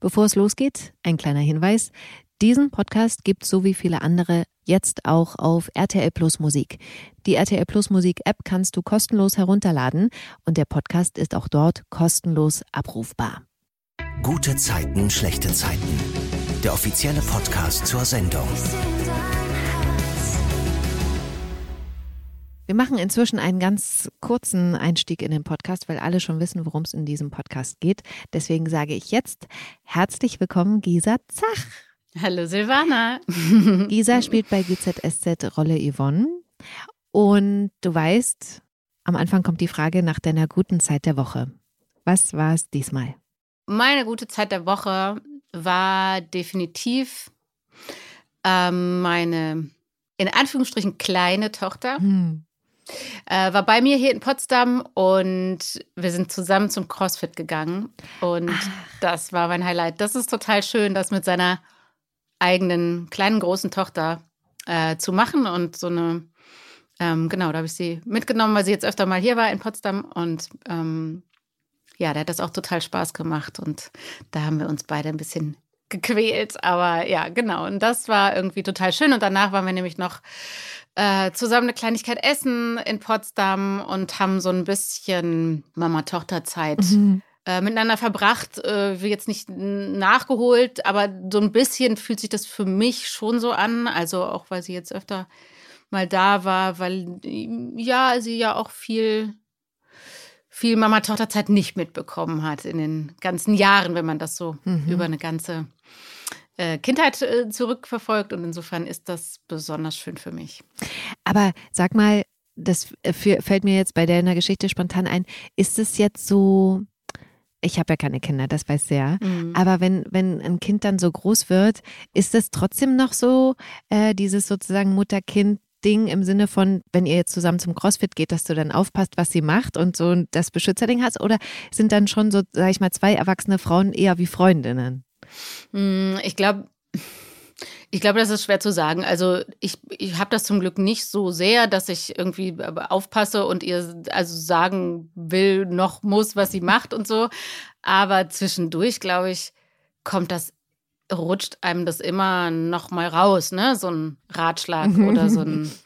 Bevor es losgeht, ein kleiner Hinweis. Diesen Podcast gibt so wie viele andere jetzt auch auf RTL Plus Musik. Die RTL Plus Musik App kannst du kostenlos herunterladen und der Podcast ist auch dort kostenlos abrufbar. Gute Zeiten, schlechte Zeiten. Der offizielle Podcast zur Sendung. Wir machen inzwischen einen ganz kurzen Einstieg in den Podcast, weil alle schon wissen, worum es in diesem Podcast geht. Deswegen sage ich jetzt herzlich willkommen, Gisa Zach. Hallo Silvana. Gisa spielt bei GZSZ Rolle Yvonne. Und du weißt, am Anfang kommt die Frage nach deiner guten Zeit der Woche. Was war es diesmal? Meine gute Zeit der Woche war definitiv ähm, meine in Anführungsstrichen kleine Tochter. Hm. Äh, war bei mir hier in Potsdam und wir sind zusammen zum CrossFit gegangen. Und Ach. das war mein Highlight. Das ist total schön, das mit seiner eigenen kleinen, großen Tochter äh, zu machen. Und so eine, ähm, genau, da habe ich sie mitgenommen, weil sie jetzt öfter mal hier war in Potsdam. Und ähm, ja, da hat das auch total Spaß gemacht. Und da haben wir uns beide ein bisschen gequält. Aber ja, genau. Und das war irgendwie total schön. Und danach waren wir nämlich noch äh, zusammen eine Kleinigkeit essen in Potsdam und haben so ein bisschen Mama-Tochter-Zeit mhm. äh, miteinander verbracht. Äh, wir jetzt nicht nachgeholt, aber so ein bisschen fühlt sich das für mich schon so an. Also auch, weil sie jetzt öfter mal da war, weil ja, sie ja auch viel viel Mama-Tochter-Zeit nicht mitbekommen hat in den ganzen Jahren, wenn man das so mhm. über eine ganze äh, Kindheit äh, zurückverfolgt und insofern ist das besonders schön für mich. Aber sag mal, das äh, fällt mir jetzt bei deiner Geschichte spontan ein. Ist es jetzt so, ich habe ja keine Kinder, das weiß ja. Mhm. Aber wenn, wenn ein Kind dann so groß wird, ist es trotzdem noch so, äh, dieses sozusagen Mutter-Kind Ding im Sinne von, wenn ihr jetzt zusammen zum CrossFit geht, dass du dann aufpasst, was sie macht und so das Beschützerding hast? Oder sind dann schon so, sag ich mal, zwei erwachsene Frauen eher wie Freundinnen? Hm, ich glaube, ich glaube, das ist schwer zu sagen. Also ich, ich habe das zum Glück nicht so sehr, dass ich irgendwie aufpasse und ihr also sagen will, noch muss, was sie macht und so. Aber zwischendurch, glaube ich, kommt das, rutscht einem das immer noch mal raus, ne? So ein Ratschlag oder so ein.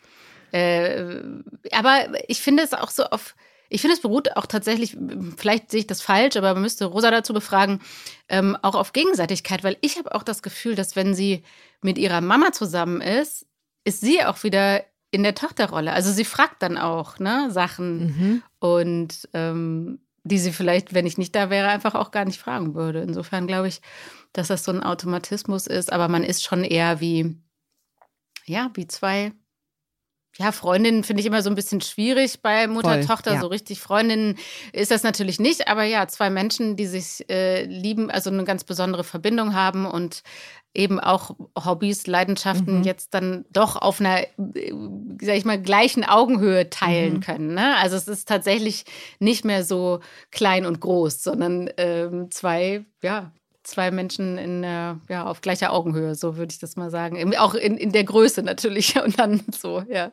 Äh, aber ich finde es auch so auf ich finde, es beruht auch tatsächlich, vielleicht sehe ich das falsch, aber man müsste Rosa dazu befragen, ähm, auch auf Gegenseitigkeit, weil ich habe auch das Gefühl, dass wenn sie mit ihrer Mama zusammen ist, ist sie auch wieder in der Tochterrolle. Also sie fragt dann auch ne, Sachen mhm. und ähm, die sie vielleicht, wenn ich nicht da wäre, einfach auch gar nicht fragen würde. Insofern glaube ich, dass das so ein Automatismus ist, aber man ist schon eher wie, ja, wie zwei ja, Freundinnen finde ich immer so ein bisschen schwierig bei Mutter-Tochter. Ja. So richtig Freundinnen ist das natürlich nicht. Aber ja, zwei Menschen, die sich äh, lieben, also eine ganz besondere Verbindung haben und eben auch Hobbys, Leidenschaften mhm. jetzt dann doch auf einer, äh, sag ich mal, gleichen Augenhöhe teilen mhm. können. Ne? Also es ist tatsächlich nicht mehr so klein und groß, sondern ähm, zwei, ja, zwei Menschen in, äh, ja, auf gleicher Augenhöhe, so würde ich das mal sagen. Auch in, in der Größe natürlich und dann so, ja.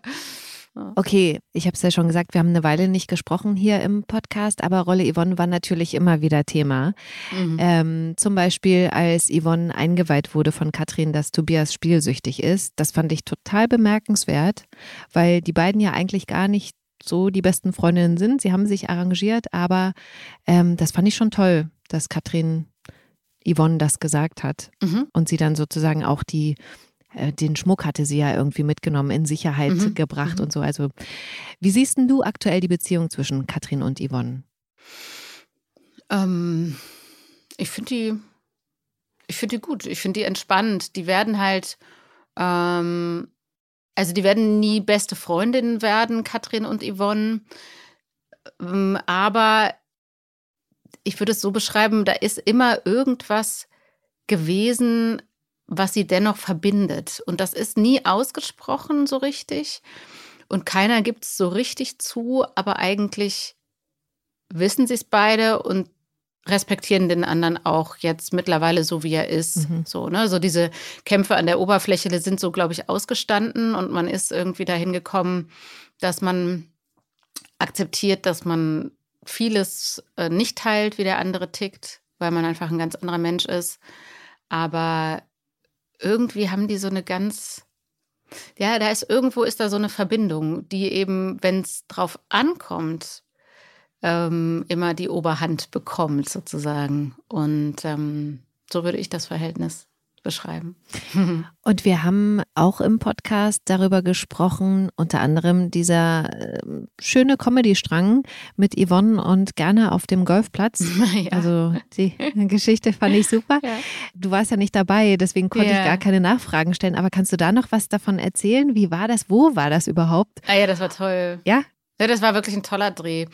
Okay, ich habe es ja schon gesagt, wir haben eine Weile nicht gesprochen hier im Podcast, aber Rolle Yvonne war natürlich immer wieder Thema. Mhm. Ähm, zum Beispiel, als Yvonne eingeweiht wurde von Katrin, dass Tobias spielsüchtig ist. Das fand ich total bemerkenswert, weil die beiden ja eigentlich gar nicht so die besten Freundinnen sind. Sie haben sich arrangiert, aber ähm, das fand ich schon toll, dass Katrin Yvonne das gesagt hat mhm. und sie dann sozusagen auch die äh, den Schmuck hatte sie ja irgendwie mitgenommen, in Sicherheit mhm. gebracht mhm. und so. Also, wie siehst denn du aktuell die Beziehung zwischen Katrin und Yvonne? Ähm, ich finde die, ich finde die gut. Ich finde die entspannt. Die werden halt, ähm, also die werden nie beste Freundinnen werden, Katrin und Yvonne. Ähm, aber ich würde es so beschreiben, da ist immer irgendwas gewesen, was sie dennoch verbindet. Und das ist nie ausgesprochen so richtig. Und keiner gibt es so richtig zu, aber eigentlich wissen sie es beide und respektieren den anderen auch jetzt mittlerweile so, wie er ist. Mhm. So, ne? so diese Kämpfe an der Oberfläche sind so, glaube ich, ausgestanden und man ist irgendwie dahin gekommen, dass man akzeptiert, dass man vieles äh, nicht teilt, wie der andere tickt. weil man einfach ein ganz anderer Mensch ist. Aber irgendwie haben die so eine ganz, ja, da ist irgendwo ist da so eine Verbindung, die eben, wenn es drauf ankommt, ähm, immer die Oberhand bekommt sozusagen. Und ähm, so würde ich das Verhältnis beschreiben. Und wir haben auch im Podcast darüber gesprochen, unter anderem dieser äh, schöne Comedy-Strang mit Yvonne und gerne auf dem Golfplatz. Ja. Also die Geschichte fand ich super. Ja. Du warst ja nicht dabei, deswegen konnte ja. ich gar keine Nachfragen stellen. Aber kannst du da noch was davon erzählen? Wie war das? Wo war das überhaupt? Ah ja, das war toll. Ja? Ja, das war wirklich ein toller Dreh,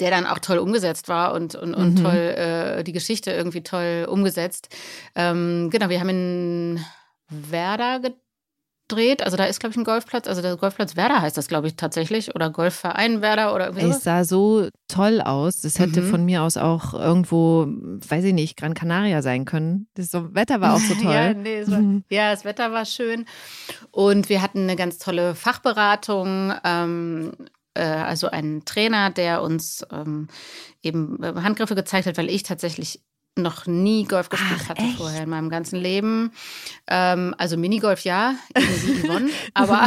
der dann auch toll umgesetzt war und, und, und mhm. toll, äh, die Geschichte irgendwie toll umgesetzt. Ähm, genau, wir haben in Werder gedreht. Also da ist, glaube ich, ein Golfplatz. Also der Golfplatz Werder heißt das, glaube ich, tatsächlich. Oder Golfverein Werder oder irgendwie Es sah so toll aus. Das hätte mhm. von mir aus auch irgendwo, weiß ich nicht, Gran Canaria sein können. Das so, Wetter war auch so toll. ja, nee, war, mhm. ja, das Wetter war schön. Und wir hatten eine ganz tolle Fachberatung. Ähm, äh, also ein Trainer, der uns ähm, eben äh, Handgriffe gezeigt hat, weil ich tatsächlich noch nie Golf gespielt Ach, hatte echt? vorher in meinem ganzen Leben. Ähm, also Minigolf ja, Yvonne, aber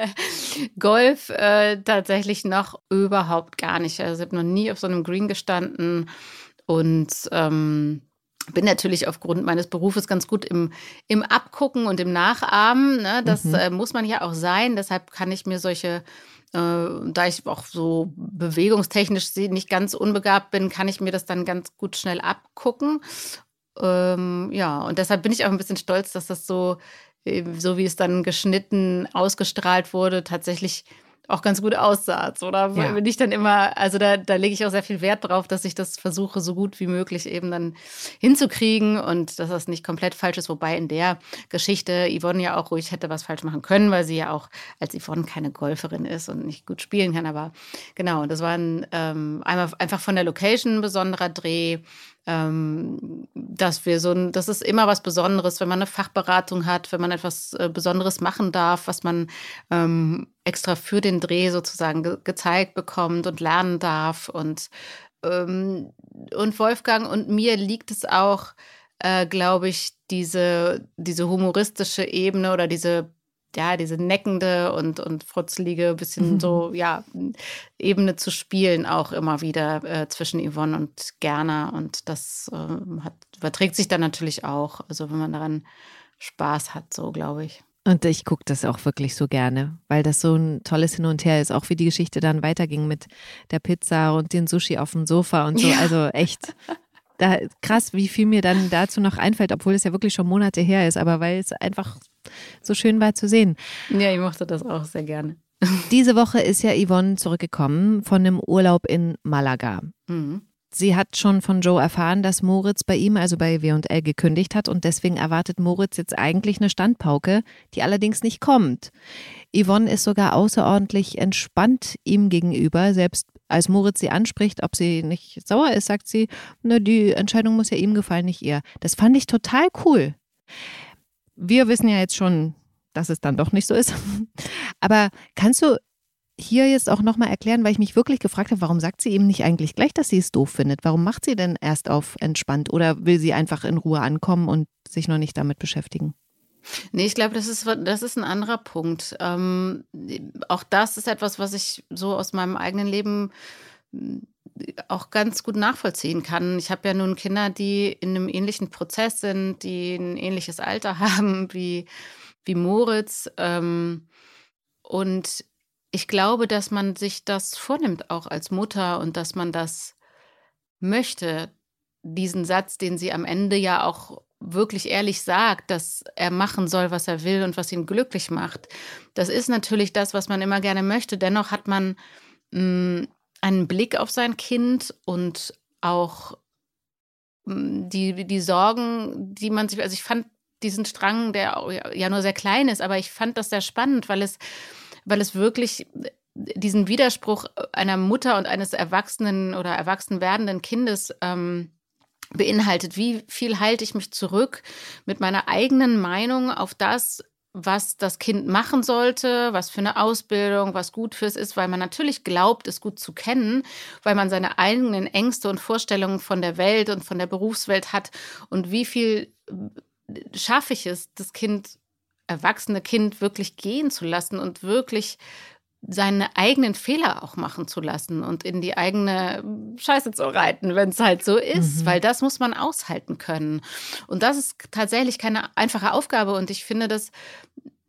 Golf äh, tatsächlich noch überhaupt gar nicht. Also ich habe noch nie auf so einem Green gestanden und ähm, bin natürlich aufgrund meines Berufes ganz gut im, im Abgucken und im Nachahmen. Ne? Das mhm. äh, muss man ja auch sein. Deshalb kann ich mir solche äh, da ich auch so bewegungstechnisch nicht ganz unbegabt bin, kann ich mir das dann ganz gut schnell abgucken. Ähm, ja, und deshalb bin ich auch ein bisschen stolz, dass das so, äh, so wie es dann geschnitten, ausgestrahlt wurde, tatsächlich auch ganz gut aussah. Oder ja. bin ich dann immer, also da, da lege ich auch sehr viel Wert drauf, dass ich das versuche, so gut wie möglich eben dann hinzukriegen und dass das nicht komplett falsch ist. Wobei in der Geschichte Yvonne ja auch ruhig hätte was falsch machen können, weil sie ja auch als Yvonne keine Golferin ist und nicht gut spielen kann. Aber genau, das war ein, ähm, einmal einfach von der Location ein besonderer Dreh ähm, dass wir so ein, das ist immer was Besonderes, wenn man eine Fachberatung hat, wenn man etwas äh, Besonderes machen darf, was man ähm, extra für den Dreh sozusagen ge gezeigt bekommt und lernen darf. Und, ähm, und Wolfgang und mir liegt es auch, äh, glaube ich, diese, diese humoristische Ebene oder diese ja, diese neckende und, und frotzelige, bisschen mhm. so, ja, Ebene zu spielen, auch immer wieder äh, zwischen Yvonne und Gerner. Und das äh, hat, überträgt sich dann natürlich auch. Also wenn man daran Spaß hat, so glaube ich. Und ich gucke das auch wirklich so gerne, weil das so ein tolles Hin und Her ist, auch wie die Geschichte dann weiterging mit der Pizza und den Sushi auf dem Sofa und so. Ja. Also echt da, krass, wie viel mir dann dazu noch einfällt, obwohl es ja wirklich schon Monate her ist, aber weil es einfach so schön war zu sehen. Ja, ich mochte das auch sehr gerne. Diese Woche ist ja Yvonne zurückgekommen von einem Urlaub in Malaga. Mhm. Sie hat schon von Joe erfahren, dass Moritz bei ihm, also bei W&L, gekündigt hat und deswegen erwartet Moritz jetzt eigentlich eine Standpauke, die allerdings nicht kommt. Yvonne ist sogar außerordentlich entspannt ihm gegenüber. Selbst als Moritz sie anspricht, ob sie nicht sauer ist, sagt sie, ne, die Entscheidung muss ja ihm gefallen, nicht ihr. Das fand ich total cool. Wir wissen ja jetzt schon, dass es dann doch nicht so ist. Aber kannst du hier jetzt auch nochmal erklären, weil ich mich wirklich gefragt habe, warum sagt sie ihm nicht eigentlich gleich, dass sie es doof findet? Warum macht sie denn erst auf entspannt oder will sie einfach in Ruhe ankommen und sich noch nicht damit beschäftigen? Nee, ich glaube, das ist, das ist ein anderer Punkt. Ähm, auch das ist etwas, was ich so aus meinem eigenen Leben auch ganz gut nachvollziehen kann. Ich habe ja nun Kinder, die in einem ähnlichen Prozess sind, die ein ähnliches Alter haben wie, wie Moritz. Ähm, und ich glaube, dass man sich das vornimmt, auch als Mutter, und dass man das möchte. Diesen Satz, den sie am Ende ja auch wirklich ehrlich sagt, dass er machen soll, was er will und was ihn glücklich macht. Das ist natürlich das, was man immer gerne möchte. Dennoch hat man mh, mm, einen Blick auf sein Kind und auch mh, mm, die, die Sorgen, die man sich, also ich fand diesen Strang, der ja nur sehr klein ist, aber ich fand das sehr spannend, weil es, weil es wirklich diesen Widerspruch einer Mutter und eines erwachsenen oder erwachsen werdenden Kindes ähm, beinhaltet, wie viel halte ich mich zurück mit meiner eigenen Meinung auf das, was das Kind machen sollte, was für eine Ausbildung, was gut fürs ist, weil man natürlich glaubt, es gut zu kennen, weil man seine eigenen Ängste und Vorstellungen von der Welt und von der Berufswelt hat. Und wie viel äh, schaffe ich es, das Kind, erwachsene Kind wirklich gehen zu lassen und wirklich seine eigenen Fehler auch machen zu lassen und in die eigene Scheiße zu reiten, wenn es halt so ist, mhm. weil das muss man aushalten können. Und das ist tatsächlich keine einfache Aufgabe und ich finde, dass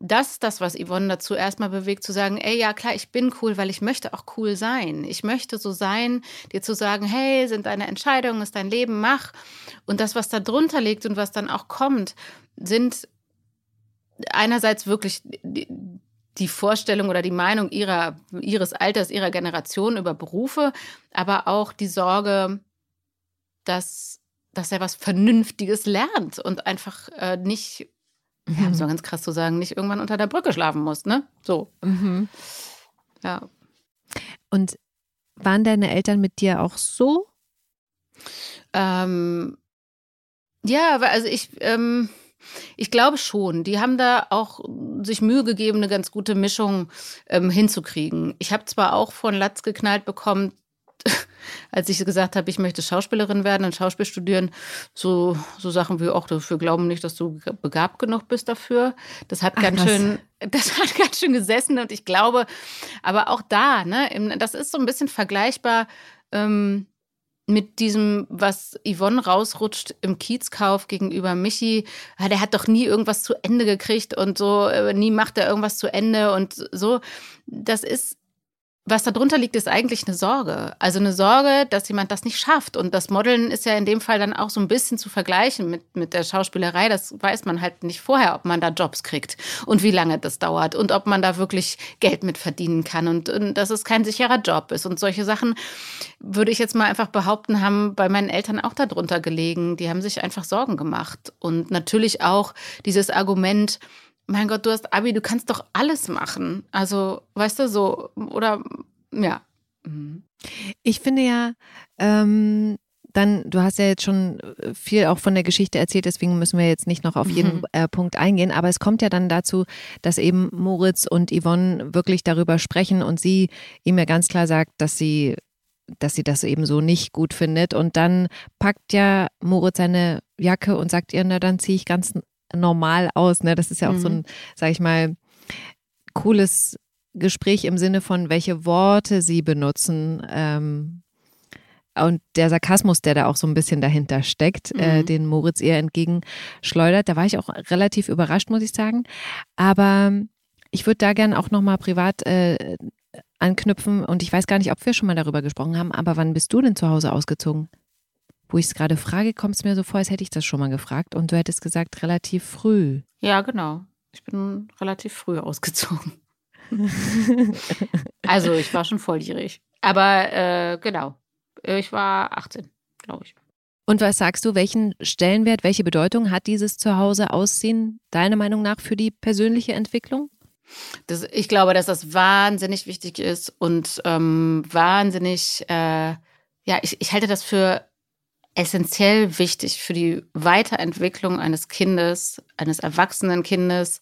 das ist das, was Yvonne dazu erstmal bewegt, zu sagen, ey, ja klar, ich bin cool, weil ich möchte auch cool sein. Ich möchte so sein, dir zu sagen, hey, sind deine Entscheidungen, ist dein Leben, mach. Und das, was da drunter liegt und was dann auch kommt, sind einerseits wirklich die Vorstellung oder die Meinung ihrer, ihres Alters, ihrer Generation über Berufe, aber auch die Sorge, dass, dass er was Vernünftiges lernt und einfach äh, nicht, mhm. ja, so ganz krass zu sagen, nicht irgendwann unter der Brücke schlafen muss, ne? So. Mhm. Ja. Und waren deine Eltern mit dir auch so? Ähm, ja, also ich, ähm, ich glaube schon. Die haben da auch sich Mühe gegeben, eine ganz gute Mischung ähm, hinzukriegen. Ich habe zwar auch von Latz geknallt bekommen, als ich gesagt habe, ich möchte Schauspielerin werden und Schauspiel studieren, so, so Sachen wie auch dafür glauben nicht, dass du begabt genug bist dafür. Das hat Ach, ganz schön, das hat ganz schön gesessen und ich glaube, aber auch da, ne, das ist so ein bisschen vergleichbar. Ähm, mit diesem, was Yvonne rausrutscht im Kiezkauf gegenüber Michi, ja, der hat doch nie irgendwas zu Ende gekriegt und so, äh, nie macht er irgendwas zu Ende und so. Das ist was darunter liegt, ist eigentlich eine Sorge. Also eine Sorge, dass jemand das nicht schafft. Und das Modeln ist ja in dem Fall dann auch so ein bisschen zu vergleichen mit, mit der Schauspielerei. Das weiß man halt nicht vorher, ob man da Jobs kriegt und wie lange das dauert und ob man da wirklich Geld mit verdienen kann und, und dass es kein sicherer Job ist. Und solche Sachen, würde ich jetzt mal einfach behaupten, haben bei meinen Eltern auch darunter gelegen. Die haben sich einfach Sorgen gemacht. Und natürlich auch dieses Argument, mein Gott, du hast Abi, du kannst doch alles machen. Also, weißt du, so, oder ja. Mhm. Ich finde ja, ähm, dann, du hast ja jetzt schon viel auch von der Geschichte erzählt, deswegen müssen wir jetzt nicht noch auf jeden mhm. äh, Punkt eingehen. Aber es kommt ja dann dazu, dass eben Moritz und Yvonne wirklich darüber sprechen und sie ihm ja ganz klar sagt, dass sie dass sie das eben so nicht gut findet. Und dann packt ja Moritz seine Jacke und sagt ihr, na dann ziehe ich ganz normal aus. Ne? Das ist ja auch mhm. so ein, sag ich mal, cooles Gespräch im Sinne von, welche Worte sie benutzen. Ähm, und der Sarkasmus, der da auch so ein bisschen dahinter steckt, äh, mhm. äh, den Moritz ihr entgegenschleudert, da war ich auch relativ überrascht, muss ich sagen. Aber ich würde da gerne auch nochmal privat äh, anknüpfen und ich weiß gar nicht, ob wir schon mal darüber gesprochen haben, aber wann bist du denn zu Hause ausgezogen? Wo ich es gerade frage, kommt es mir so vor, als hätte ich das schon mal gefragt und du hättest gesagt, relativ früh. Ja, genau. Ich bin relativ früh ausgezogen. also ich war schon volljährig. Aber äh, genau, ich war 18, glaube ich. Und was sagst du, welchen Stellenwert, welche Bedeutung hat dieses Zuhause ausziehen deiner Meinung nach für die persönliche Entwicklung? Das, ich glaube, dass das wahnsinnig wichtig ist und ähm, wahnsinnig, äh, ja, ich, ich halte das für essentiell wichtig für die Weiterentwicklung eines Kindes, eines erwachsenen Kindes,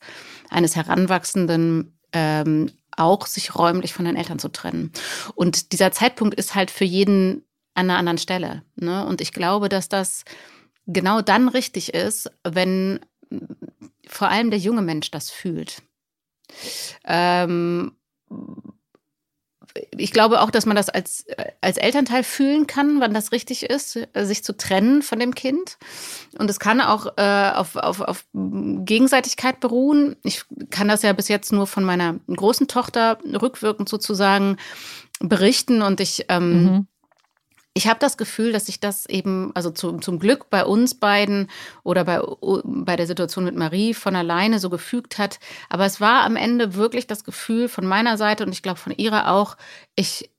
eines Heranwachsenden, ähm, auch sich räumlich von den Eltern zu trennen. Und dieser Zeitpunkt ist halt für jeden an einer anderen Stelle. Ne? Und ich glaube, dass das genau dann richtig ist, wenn vor allem der junge Mensch das fühlt. Ähm, ich glaube auch, dass man das als, als Elternteil fühlen kann, wann das richtig ist, sich zu trennen von dem Kind. Und es kann auch äh, auf, auf, auf Gegenseitigkeit beruhen. Ich kann das ja bis jetzt nur von meiner großen Tochter rückwirkend sozusagen berichten. Und ich ähm, mhm ich habe das Gefühl, dass sich das eben, also zu, zum Glück bei uns beiden oder bei, bei der Situation mit Marie von alleine so gefügt hat. Aber es war am Ende wirklich das Gefühl von meiner Seite und ich glaube von ihrer auch, ich,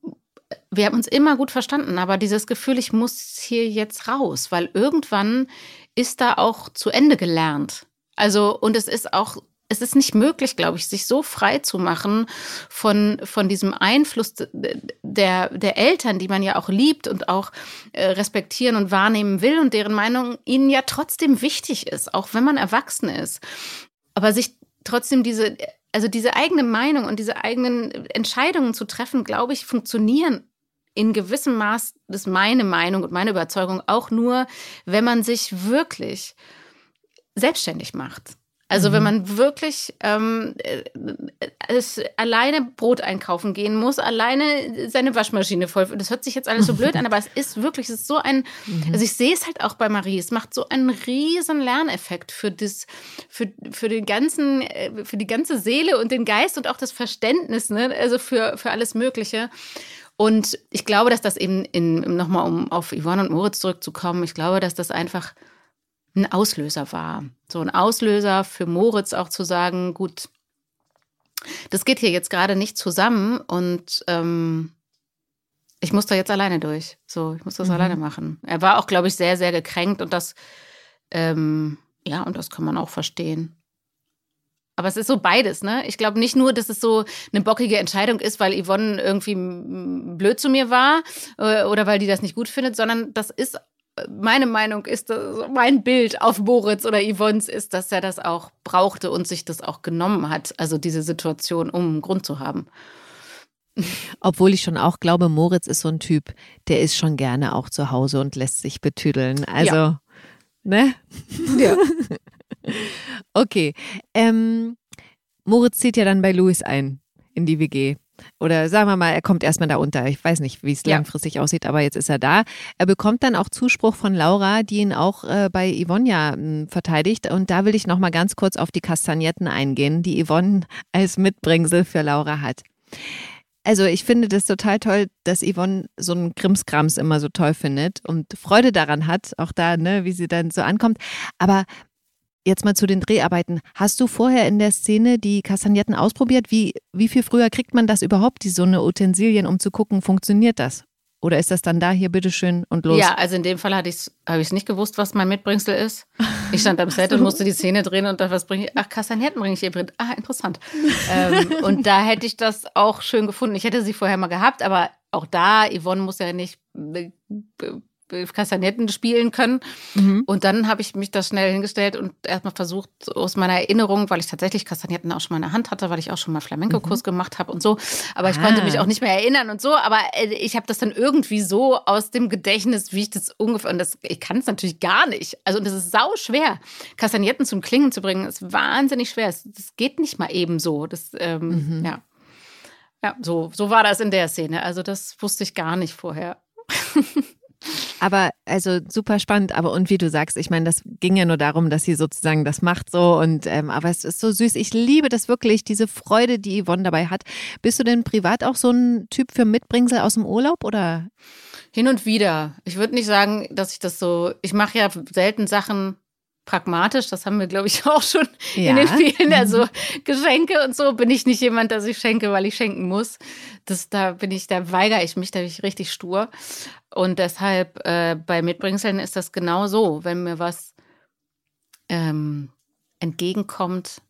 wir haben uns immer gut verstanden, aber dieses Gefühl, ich muss hier jetzt raus, weil irgendwann ist da auch zu Ende gelernt. Also, und es ist auch es ist nicht möglich, glaube ich, sich so frei zu machen von, von diesem Einfluss der, der Eltern, die man ja auch liebt und auch äh, respektieren und wahrnehmen will und deren Meinung ihnen ja trotzdem wichtig ist, auch wenn man erwachsen ist. Aber sich trotzdem diese, also diese eigene Meinung und diese eigenen Entscheidungen zu treffen, glaube ich, funktionieren in gewissem Maß, das ist meine Meinung und meine Überzeugung, auch nur, wenn man sich wirklich selbstständig macht. Also mhm. wenn man wirklich ähm, äh, es, alleine Brot einkaufen gehen muss, alleine seine Waschmaschine voll. Das hört sich jetzt alles so blöd an, aber es ist wirklich, es ist so ein, mhm. also ich sehe es halt auch bei Marie, es macht so einen riesen Lerneffekt für das, für, für den ganzen, äh, für die ganze Seele und den Geist und auch das Verständnis, ne? also für, für alles Mögliche. Und ich glaube, dass das eben in, nochmal um auf Yvonne und Moritz zurückzukommen, ich glaube, dass das einfach ein Auslöser war. So ein Auslöser für Moritz auch zu sagen, gut, das geht hier jetzt gerade nicht zusammen und ähm, ich muss da jetzt alleine durch. So, ich muss das mhm. alleine machen. Er war auch, glaube ich, sehr, sehr gekränkt und das, ähm, ja, und das kann man auch verstehen. Aber es ist so beides, ne? Ich glaube nicht nur, dass es so eine bockige Entscheidung ist, weil Yvonne irgendwie blöd zu mir war äh, oder weil die das nicht gut findet, sondern das ist meine Meinung ist, mein Bild auf Moritz oder Yvonne's ist, dass er das auch brauchte und sich das auch genommen hat, also diese Situation, um einen Grund zu haben. Obwohl ich schon auch glaube, Moritz ist so ein Typ, der ist schon gerne auch zu Hause und lässt sich betüdeln. Also, ja. ne? Ja. okay. Ähm, Moritz zieht ja dann bei Louis ein in die WG. Oder sagen wir mal, er kommt erstmal da unter. Ich weiß nicht, wie es ja. langfristig aussieht, aber jetzt ist er da. Er bekommt dann auch Zuspruch von Laura, die ihn auch äh, bei Yvonne ja hm, verteidigt. Und da will ich nochmal ganz kurz auf die Kastagnetten eingehen, die Yvonne als Mitbringsel für Laura hat. Also ich finde das total toll, dass Yvonne so einen Krimskrams immer so toll findet und Freude daran hat, auch da, ne, wie sie dann so ankommt. Aber Jetzt mal zu den Dreharbeiten. Hast du vorher in der Szene die Kastagnetten ausprobiert? Wie, wie viel früher kriegt man das überhaupt, die so eine Utensilien, um zu gucken, funktioniert das? Oder ist das dann da hier, bitteschön und los? Ja, also in dem Fall habe ich es nicht gewusst, was mein Mitbringsel ist. Ich stand am Set und musste die Szene drehen und dachte, was bringe ich? Ach, Kastagnetten bringe ich hier drin. Ah, interessant. ähm, und da hätte ich das auch schön gefunden. Ich hätte sie vorher mal gehabt, aber auch da, Yvonne muss ja nicht äh, Kastagnetten spielen können. Mhm. Und dann habe ich mich da schnell hingestellt und erstmal versucht, aus meiner Erinnerung, weil ich tatsächlich Kastagnetten auch schon mal in der Hand hatte, weil ich auch schon mal Flamenco-Kurs mhm. gemacht habe und so. Aber ich ah. konnte mich auch nicht mehr erinnern und so. Aber äh, ich habe das dann irgendwie so aus dem Gedächtnis, wie ich das ungefähr, und das, ich kann es natürlich gar nicht. Also, und das ist sau schwer, Kastagnetten zum Klingen zu bringen. Das ist wahnsinnig schwer. Das, das geht nicht mal eben so. Das, ähm, mhm. ja. Ja, so, so war das in der Szene. Also, das wusste ich gar nicht vorher. Aber also super spannend. Aber und wie du sagst, ich meine, das ging ja nur darum, dass sie sozusagen das macht so. Und ähm, aber es ist so süß. Ich liebe das wirklich, diese Freude, die Yvonne dabei hat. Bist du denn privat auch so ein Typ für Mitbringsel aus dem Urlaub oder? Hin und wieder. Ich würde nicht sagen, dass ich das so. Ich mache ja selten Sachen pragmatisch. Das haben wir, glaube ich, auch schon ja. in den vielen. Also Geschenke und so bin ich nicht jemand, dass ich schenke, weil ich schenken muss. Das, da bin ich, da weigere ich mich, da bin ich richtig stur. Und deshalb äh, bei Mitbringseln ist das genau so. Wenn mir was ähm, entgegenkommt,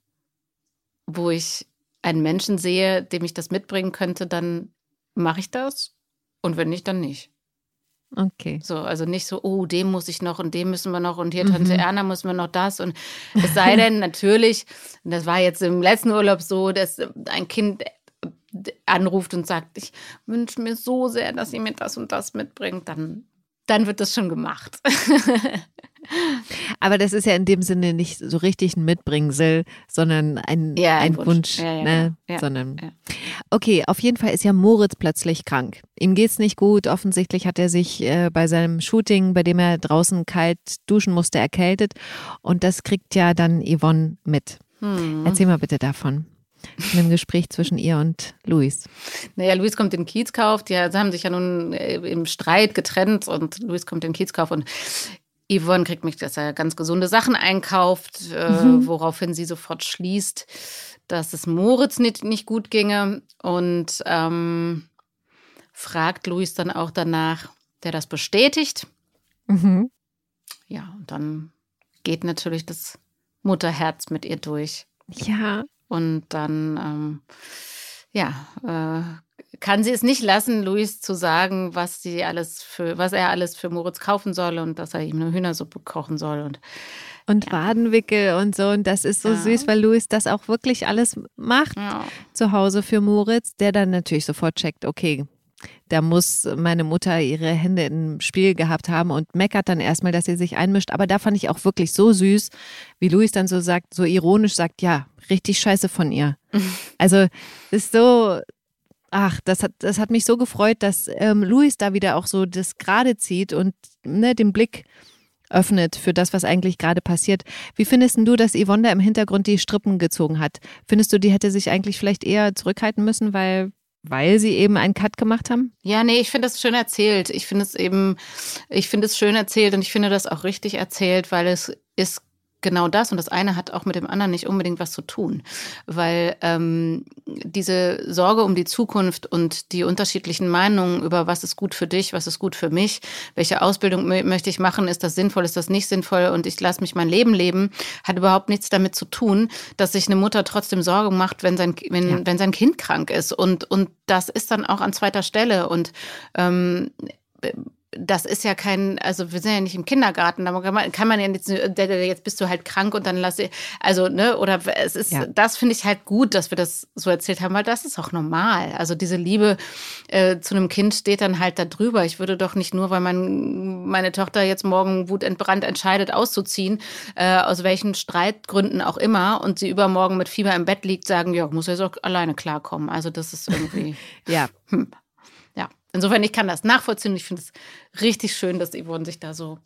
wo ich einen Menschen sehe, dem ich das mitbringen könnte, dann mache ich das. Und wenn nicht, dann nicht. Okay. So, also nicht so, oh, dem muss ich noch und dem müssen wir noch und hier Tante mhm. Erna müssen wir noch das und es sei denn natürlich, und das war jetzt im letzten Urlaub so, dass ein Kind anruft und sagt, ich wünsche mir so sehr, dass sie mir das und das mitbringt, dann, dann wird das schon gemacht. Aber das ist ja in dem Sinne nicht so richtig ein Mitbringsel, sondern ein, ja, ein, ein Wunsch. Wunsch ja, ja, ne? sondern Okay, auf jeden Fall ist ja Moritz plötzlich krank. Ihm geht's nicht gut. Offensichtlich hat er sich äh, bei seinem Shooting, bei dem er draußen kalt duschen musste, erkältet. Und das kriegt ja dann Yvonne mit. Hm. Erzähl mal bitte davon in dem Gespräch zwischen ihr und Luis? Naja, Luis kommt in den Kiezkauf. Die haben sich ja nun äh, im Streit getrennt und Luis kommt in den Kiezkauf und Yvonne kriegt mich, dass er ganz gesunde Sachen einkauft, äh, mhm. woraufhin sie sofort schließt, dass es Moritz nicht, nicht gut ginge und ähm, fragt Luis dann auch danach, der das bestätigt. Mhm. Ja, und dann geht natürlich das Mutterherz mit ihr durch. Ja. Und dann, ähm, ja, kann sie es nicht lassen, Luis zu sagen, was sie alles für, was er alles für Moritz kaufen soll und dass er ihm eine Hühnersuppe kochen soll und und ja. Wadenwickel und so. Und das ist so ja. süß, weil Luis das auch wirklich alles macht ja. zu Hause für Moritz, der dann natürlich sofort checkt, okay, da muss meine Mutter ihre Hände im Spiel gehabt haben und meckert dann erstmal, dass sie sich einmischt. Aber da fand ich auch wirklich so süß, wie Luis dann so sagt, so ironisch sagt, ja, richtig scheiße von ihr. also ist so, ach, das hat, das hat mich so gefreut, dass ähm, Luis da wieder auch so das gerade zieht und ne, den Blick öffnet für das, was eigentlich gerade passiert. Wie findest du, dass Yvonne da im Hintergrund die Strippen gezogen hat? Findest du, die hätte sich eigentlich vielleicht eher zurückhalten müssen, weil weil sie eben einen Cut gemacht haben? Ja, nee, ich finde das schön erzählt. Ich finde es eben, ich finde es schön erzählt und ich finde das auch richtig erzählt, weil es ist genau das und das eine hat auch mit dem anderen nicht unbedingt was zu tun, weil ähm, diese Sorge um die Zukunft und die unterschiedlichen Meinungen über was ist gut für dich, was ist gut für mich, welche Ausbildung möchte ich machen, ist das sinnvoll, ist das nicht sinnvoll und ich lasse mich mein Leben leben, hat überhaupt nichts damit zu tun, dass sich eine Mutter trotzdem Sorge macht, wenn sein wenn, ja. wenn sein Kind krank ist und und das ist dann auch an zweiter Stelle und ähm, das ist ja kein, also wir sind ja nicht im Kindergarten, da kann man, kann man ja jetzt, jetzt bist du halt krank und dann lasse also, ne, oder es ist, ja. das finde ich halt gut, dass wir das so erzählt haben, weil das ist auch normal. Also diese Liebe äh, zu einem Kind steht dann halt da drüber. Ich würde doch nicht nur, weil mein, meine Tochter jetzt morgen wutentbrannt entscheidet, auszuziehen, äh, aus welchen Streitgründen auch immer, und sie übermorgen mit Fieber im Bett liegt, sagen, ja, muss jetzt auch alleine klarkommen. Also das ist irgendwie. ja. Hm. Insofern, ich kann das nachvollziehen. Ich finde es richtig schön, dass Yvonne sich da so,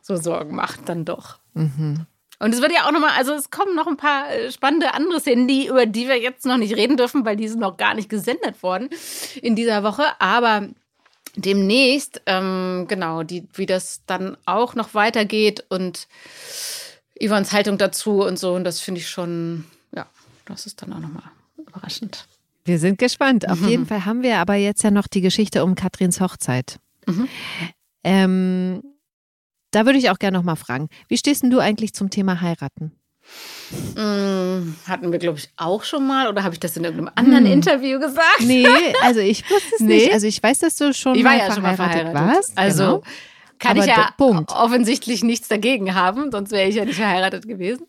so Sorgen macht, dann doch. Mhm. Und es wird ja auch nochmal, also es kommen noch ein paar äh, spannende andere Szenen, die, über die wir jetzt noch nicht reden dürfen, weil die sind noch gar nicht gesendet worden in dieser Woche. Aber demnächst, ähm, genau, die, wie das dann auch noch weitergeht und Yvonnes Haltung dazu und so. Und das finde ich schon, ja, das ist dann auch nochmal überraschend. Wir sind gespannt. Auf mhm. jeden Fall haben wir aber jetzt ja noch die Geschichte um Katrins Hochzeit. Mhm. Ähm, da würde ich auch gerne noch mal fragen, wie stehst denn du eigentlich zum Thema heiraten? Hm, hatten wir, glaube ich, auch schon mal oder habe ich das in irgendeinem anderen hm. Interview gesagt? Nee, also ich wusste es nee. nicht. Also ich weiß, dass du schon ich mal, ja schon mal verheiratet warst. Also genau. kann Aber ich ja Punkt. offensichtlich nichts dagegen haben, sonst wäre ich ja nicht verheiratet gewesen.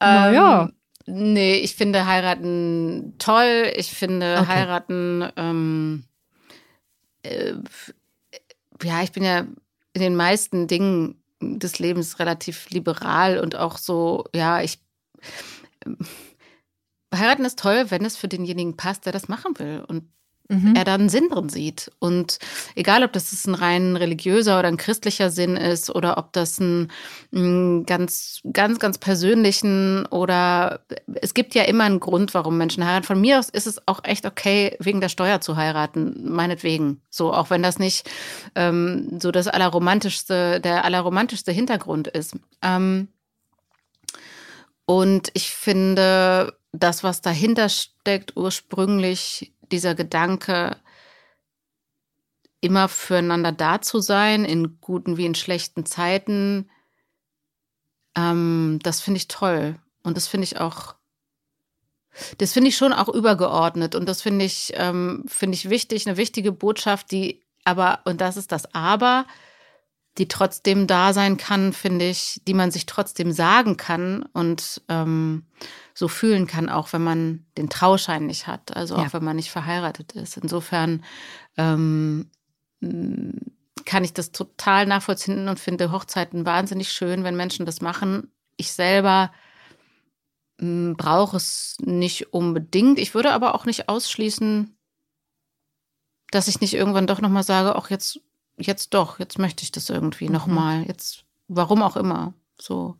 Naja. Nee, ich finde heiraten toll. Ich finde okay. heiraten, ähm, äh, ja, ich bin ja in den meisten Dingen des Lebens relativ liberal und auch so, ja, ich. Äh, heiraten ist toll, wenn es für denjenigen passt, der das machen will. Und mhm. er da einen Sinn drin sieht. Und egal, ob das ein rein religiöser oder ein christlicher Sinn ist oder ob das ein, ein ganz, ganz, ganz persönlichen oder es gibt ja immer einen Grund, warum Menschen heiraten. Von mir aus ist es auch echt okay, wegen der Steuer zu heiraten, meinetwegen. So, auch wenn das nicht ähm, so das allerromantischste, der allerromantischste Hintergrund ist. Ähm, und ich finde, das, was dahinter steckt, ursprünglich dieser Gedanke, immer füreinander da zu sein, in guten wie in schlechten Zeiten, ähm, das finde ich toll. Und das finde ich auch, das finde ich schon auch übergeordnet. Und das finde ich, ähm, finde ich wichtig, eine wichtige Botschaft, die aber, und das ist das Aber, die trotzdem da sein kann, finde ich, die man sich trotzdem sagen kann und ähm, so fühlen kann, auch wenn man den Trauschein nicht hat, also auch ja. wenn man nicht verheiratet ist. Insofern ähm, kann ich das total nachvollziehen und finde Hochzeiten wahnsinnig schön, wenn Menschen das machen. Ich selber brauche es nicht unbedingt. Ich würde aber auch nicht ausschließen, dass ich nicht irgendwann doch nochmal sage, auch jetzt jetzt doch, jetzt möchte ich das irgendwie mhm. nochmal. Jetzt, warum auch immer. So.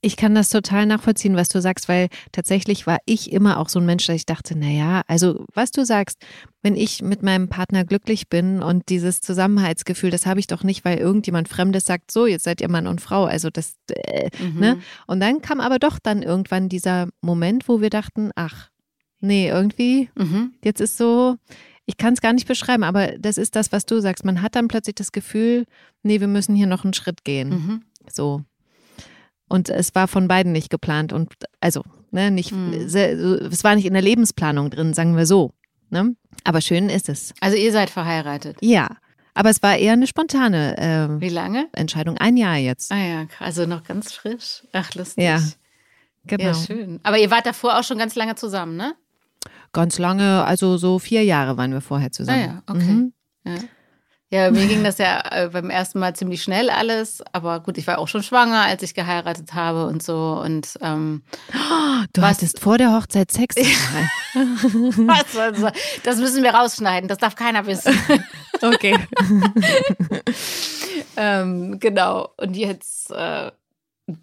Ich kann das total nachvollziehen, was du sagst, weil tatsächlich war ich immer auch so ein Mensch, dass ich dachte, naja, also was du sagst, wenn ich mit meinem Partner glücklich bin und dieses Zusammenhaltsgefühl, das habe ich doch nicht, weil irgendjemand Fremdes sagt, so, jetzt seid ihr Mann und Frau. Also das, äh, mhm. ne? Und dann kam aber doch dann irgendwann dieser Moment, wo wir dachten, ach, nee, irgendwie, mhm. jetzt ist so, ich kann es gar nicht beschreiben, aber das ist das, was du sagst. Man hat dann plötzlich das Gefühl, nee, wir müssen hier noch einen Schritt gehen. Mhm. So. Und es war von beiden nicht geplant und also, ne, nicht, mhm. es war nicht in der Lebensplanung drin, sagen wir so. Ne? Aber schön ist es. Also ihr seid verheiratet? Ja. Aber es war eher eine spontane äh, Wie lange? Entscheidung. Ein Jahr jetzt. Ah ja, also noch ganz frisch. Ach, lustig. Ja, genau. Ja, schön. Aber ihr wart davor auch schon ganz lange zusammen, ne? Ganz lange, also so vier Jahre waren wir vorher zusammen. Ah ja, okay. Mhm. Ja. Ja, mir ging das ja äh, beim ersten Mal ziemlich schnell alles, aber gut, ich war auch schon schwanger, als ich geheiratet habe und so und ähm, Du Was- hattest vor der Hochzeit Sex. was das müssen wir rausschneiden, das darf keiner wissen. okay. ähm, genau. Und jetzt, äh,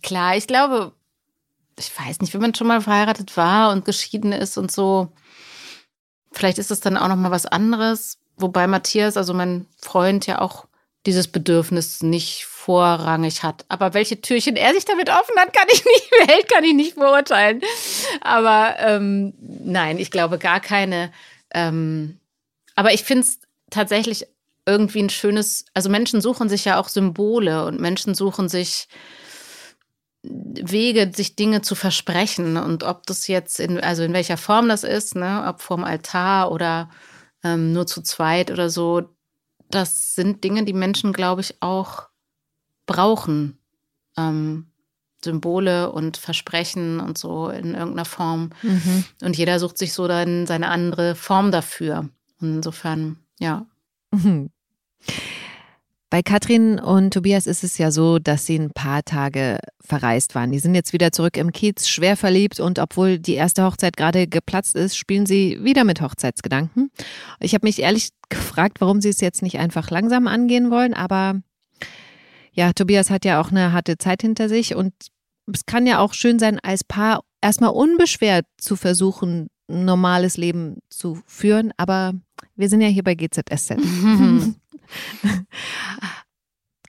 klar, ich glaube, ich weiß nicht, wenn man schon mal verheiratet war und geschieden ist und so, vielleicht ist es dann auch noch mal was anderes. Wobei Matthias, also mein Freund, ja auch dieses Bedürfnis nicht vorrangig hat. Aber welche Türchen er sich damit offen hat, kann ich nicht, Welt kann ich nicht beurteilen. Aber ähm, nein, ich glaube gar keine. Ähm, aber ich finde es tatsächlich irgendwie ein schönes, also Menschen suchen sich ja auch Symbole und Menschen suchen sich Wege, sich Dinge zu versprechen. Und ob das jetzt in, also in welcher Form das ist, ne, ob vorm Altar oder ähm, nur zu zweit oder so, das sind Dinge, die Menschen, glaube ich, auch brauchen. Ähm, Symbole und Versprechen und so in irgendeiner Form. Mhm. Und jeder sucht sich so dann seine andere Form dafür. Und insofern, ja. Mhm. Bei Katrin und Tobias ist es ja so, dass sie ein paar Tage verreist waren. Die sind jetzt wieder zurück im Kiez, schwer verliebt und obwohl die erste Hochzeit gerade geplatzt ist, spielen sie wieder mit Hochzeitsgedanken. Ich habe mich ehrlich gefragt, warum sie es jetzt nicht einfach langsam angehen wollen, aber ja, Tobias hat ja auch eine harte Zeit hinter sich und es kann ja auch schön sein, als Paar erstmal unbeschwert zu versuchen, ein normales Leben zu führen, aber wir sind ja hier bei GZSZ.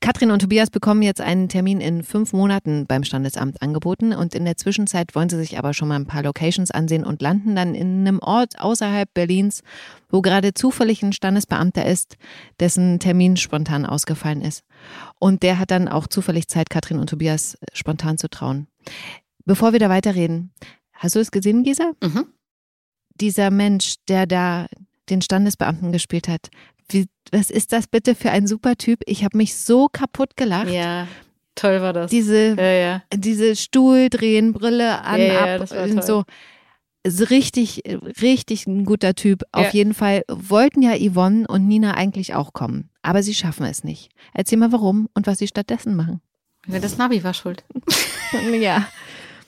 Katrin und Tobias bekommen jetzt einen Termin in fünf Monaten beim Standesamt angeboten und in der Zwischenzeit wollen sie sich aber schon mal ein paar Locations ansehen und landen dann in einem Ort außerhalb Berlins, wo gerade zufällig ein Standesbeamter ist, dessen Termin spontan ausgefallen ist. Und der hat dann auch zufällig Zeit, Katrin und Tobias spontan zu trauen. Bevor wir da weiterreden, hast du es gesehen, Gisa? Mhm. Dieser Mensch, der da den Standesbeamten gespielt hat, wie, was ist das bitte für ein super Typ? Ich habe mich so kaputt gelacht. Ja, toll war das. Diese, ja, ja. diese Stuhl drehen, Brille an, Ja, ab, und so. Richtig, richtig ein guter Typ. Auf jeden Fall wollten ja Yvonne und Nina eigentlich auch kommen. Aber sie schaffen es nicht. Erzähl mal warum und was sie stattdessen machen. Das Navi war schuld. Ja.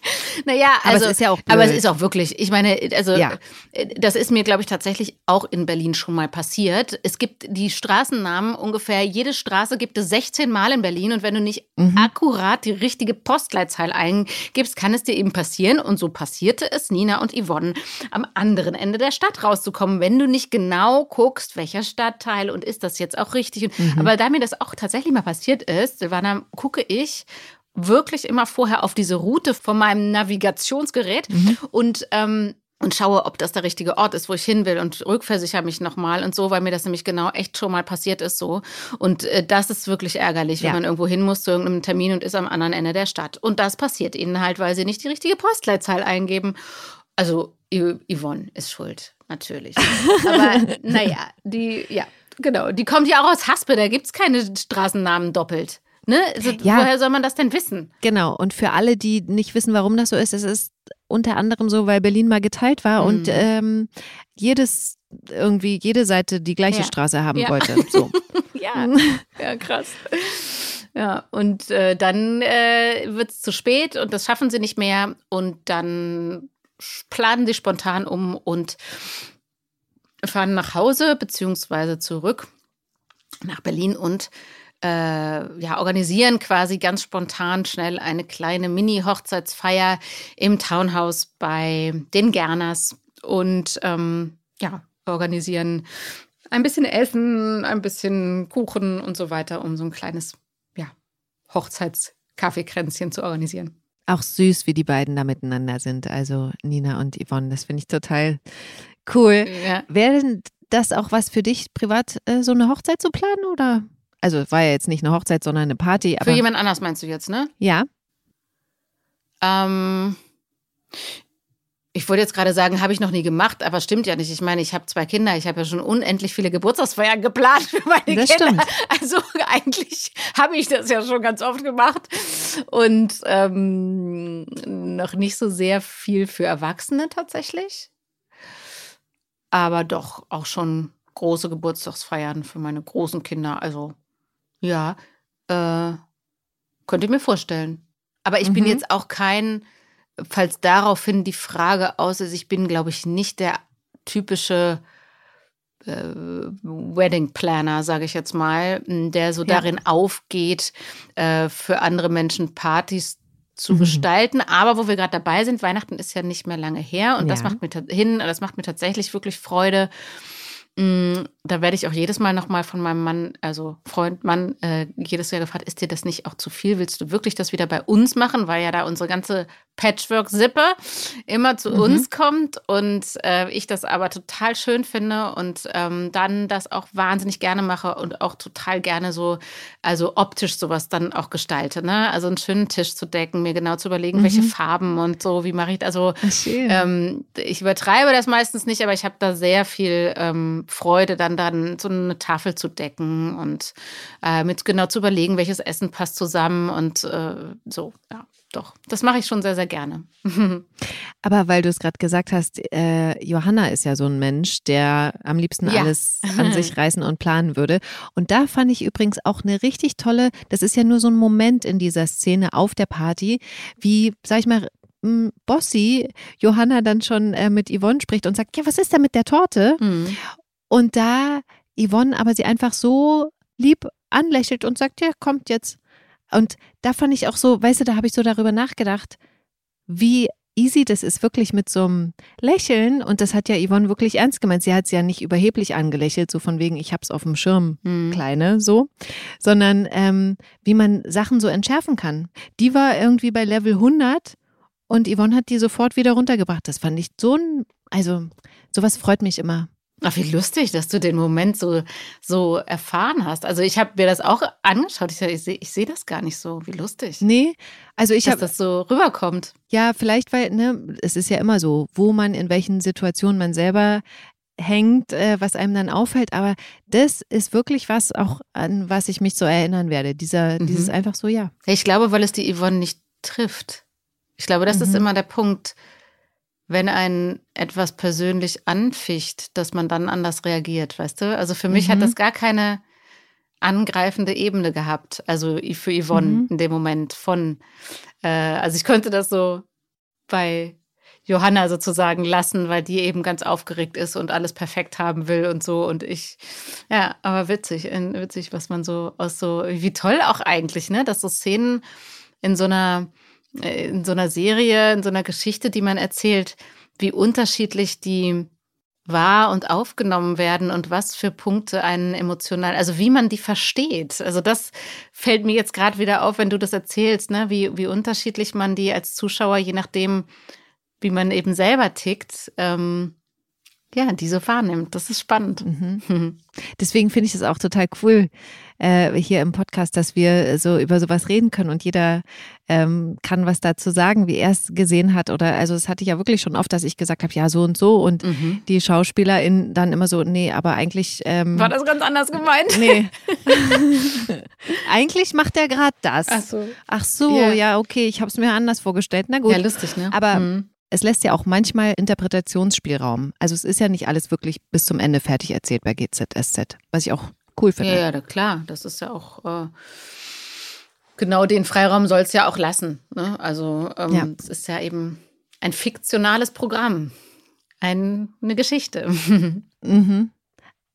Naja, Aber also, es ist ja auch aber es ist auch wirklich, ich meine, also Ja. äh, das ist mir, glaube ich, tatsächlich auch in Berlin schon mal passiert. Es gibt die Straßennamen ungefähr, jede Straße gibt es 16 Mal in Berlin und wenn du nicht Mhm. akkurat die richtige Postleitzahl eingibst, kann es dir eben passieren. Und so passierte es Nina und Yvonne am anderen Ende der Stadt rauszukommen, wenn du nicht genau guckst, welcher Stadtteil und ist das jetzt auch richtig. Mhm. Aber da mir das auch tatsächlich mal passiert ist, Silvana, gucke ich wirklich immer vorher auf diese Route von meinem Navigationsgerät und ähm, und schaue, ob das der richtige Ort ist, wo ich hin will und rückversichere mich nochmal und so, weil mir das nämlich genau echt schon mal passiert ist so. Und äh, das ist wirklich ärgerlich, wenn Ja. man irgendwo hin muss zu irgendeinem Termin und ist am anderen Ende der Stadt. Und das passiert ihnen halt, weil sie nicht die richtige Postleitzahl eingeben. Also Yvonne ist schuld, natürlich. Aber naja, die, ja, genau. Die kommt ja auch aus Haspe, da gibt es keine Straßennamen doppelt. Ne? Also, Ja. Woher soll man das denn wissen? Genau. Und für alle, die nicht wissen, warum das so ist, es ist unter anderem so, weil Berlin mal geteilt war und Mhm. ähm, jedes irgendwie jede Seite die gleiche Ja. Straße haben Ja. wollte. So. Ja, ja, krass. Ja, und äh, dann äh, wird es zu spät und das schaffen sie nicht mehr. Und dann planen sie spontan um und fahren nach Hause beziehungsweise zurück nach Berlin und äh, ja, organisieren quasi ganz spontan schnell eine kleine Mini-Hochzeitsfeier im Townhouse bei den Gerners und ähm, ja, organisieren ein bisschen Essen, ein bisschen Kuchen und so weiter, um so ein kleines ja, Hochzeitskaffeekränzchen zu organisieren. Auch süß, wie die beiden da miteinander sind. Also Nina und Yvonne, das finde ich total cool. Ja. Wäre denn das auch was für dich, privat äh, so eine Hochzeit zu planen? Oder? Also war ja jetzt nicht eine Hochzeit, sondern eine Party. Aber Für jemand anders meinst du jetzt, ne? ja, Ähm, ich Ich wollte jetzt gerade sagen, habe ich noch nie gemacht, aber stimmt ja nicht. Ich meine, ich habe zwei Kinder, ich habe ja schon unendlich viele Geburtstagsfeiern geplant für meine das Kinder. Stimmt. Also eigentlich habe ich das ja schon ganz oft gemacht und ähm, noch nicht so sehr viel für Erwachsene tatsächlich, aber doch auch schon große Geburtstagsfeiern für meine großen Kinder. Also ja, äh, könnt ihr mir vorstellen. Aber ich mhm. bin jetzt auch kein falls daraufhin die Frage aus ist, ich bin, glaube ich, nicht der typische äh, Wedding Planner, sage ich jetzt mal, der so ja. darin aufgeht, äh, für andere Menschen Partys zu mhm. gestalten. Aber wo wir gerade dabei sind, Weihnachten ist ja nicht mehr lange her und ja. das macht mir hin, das macht mir tatsächlich wirklich Freude. Mm, da werde ich auch jedes Mal nochmal von meinem Mann, also Freund, Mann, äh, jedes Jahr gefragt, ist dir das nicht auch zu viel? Willst du wirklich das wieder bei uns machen? Weil ja da unsere ganze Patchwork-Sippe immer zu mhm. uns kommt und äh, ich das aber total schön finde und ähm, dann das auch wahnsinnig gerne mache und auch total gerne so, also optisch sowas dann auch gestalte. Ne? Also einen schönen Tisch zu decken, mir genau zu überlegen, mhm. welche Farben und so, wie mache ich das. Also ähm, ich übertreibe das meistens nicht, aber ich habe da sehr viel ähm, Freude, dann dann so eine Tafel zu decken und äh, mit genau zu überlegen, welches Essen passt zusammen und äh, so, ja doch, das mache ich schon sehr, sehr gerne. Aber weil du es gerade gesagt hast, äh, Johanna ist ja so ein Mensch, der am liebsten ja. alles an sich reißen und planen würde. Und da fand ich übrigens auch eine richtig tolle, das ist ja nur so ein Moment in dieser Szene auf der Party, wie, sag ich mal, Bossy Johanna dann schon äh, mit Yvonne spricht und sagt, ja, was ist denn mit der Torte? Mhm. Und da Yvonne aber sie einfach so lieb anlächelt und sagt, ja, kommt jetzt. Und da fand ich auch so, weißt du, da habe ich so darüber nachgedacht, wie easy das ist, wirklich mit so einem Lächeln. Und das hat ja Yvonne wirklich ernst gemeint. Sie hat es ja nicht überheblich angelächelt, so von wegen, ich hab's auf dem Schirm, mhm. Kleine, so. Sondern ähm, wie man Sachen so entschärfen kann. Die war irgendwie bei Level 100 und Yvonne hat die sofort wieder runtergebracht. Das fand ich so ein, also sowas freut mich immer. Ach, wie lustig, dass du den Moment so, so erfahren hast. Also ich habe mir das auch angeschaut. Ich, ich sehe ich seh das gar nicht so. Wie lustig. Nee, also ich habe... Dass das so rüberkommt. Ja, vielleicht, weil, ne, es ist ja immer so, wo man, in welchen Situationen man selber hängt, äh, was einem dann auffällt. Aber das ist wirklich was, auch an was ich mich so erinnern werde. Dieser, mhm. Dieses einfach so, ja. Ich glaube, weil es die Yvonne nicht trifft. Ich glaube, das mhm. ist immer der Punkt wenn ein etwas persönlich anficht, dass man dann anders reagiert, weißt du? Also für mich mhm. hat das gar keine angreifende Ebene gehabt, also für Yvonne mhm. in dem Moment von, äh, also ich könnte das so bei Johanna sozusagen lassen, weil die eben ganz aufgeregt ist und alles perfekt haben will und so und ich, ja, aber witzig, witzig, was man so aus so, wie toll auch eigentlich, ne, dass so Szenen in so einer in so einer Serie, in so einer Geschichte, die man erzählt, wie unterschiedlich die wahr und aufgenommen werden und was für Punkte einen emotional, also wie man die versteht. Also das fällt mir jetzt gerade wieder auf, wenn du das erzählst, ne? wie, wie unterschiedlich man die als Zuschauer, je nachdem, wie man eben selber tickt, ähm, ja, die so wahrnimmt. Das ist spannend. Mhm. Deswegen finde ich es auch total cool äh, hier im Podcast, dass wir so über sowas reden können und jeder ähm, kann was dazu sagen, wie er es gesehen hat. Oder also es hatte ich ja wirklich schon oft, dass ich gesagt habe, ja, so und so. Und mhm. die SchauspielerInnen dann immer so, nee, aber eigentlich. Ähm, War das ganz anders gemeint? Nee. eigentlich macht er gerade das. Ach so. Ach so, yeah. ja, okay, ich habe es mir anders vorgestellt. Na gut. Ja, lustig, ne? Aber. Mhm es lässt ja auch manchmal Interpretationsspielraum. Also es ist ja nicht alles wirklich bis zum Ende fertig erzählt bei GZSZ, was ich auch cool finde. Ja, ja, klar. Das ist ja auch äh, genau den Freiraum soll es ja auch lassen. Ne? Also ähm, ja. es ist ja eben ein fiktionales Programm, ein, eine Geschichte. mhm.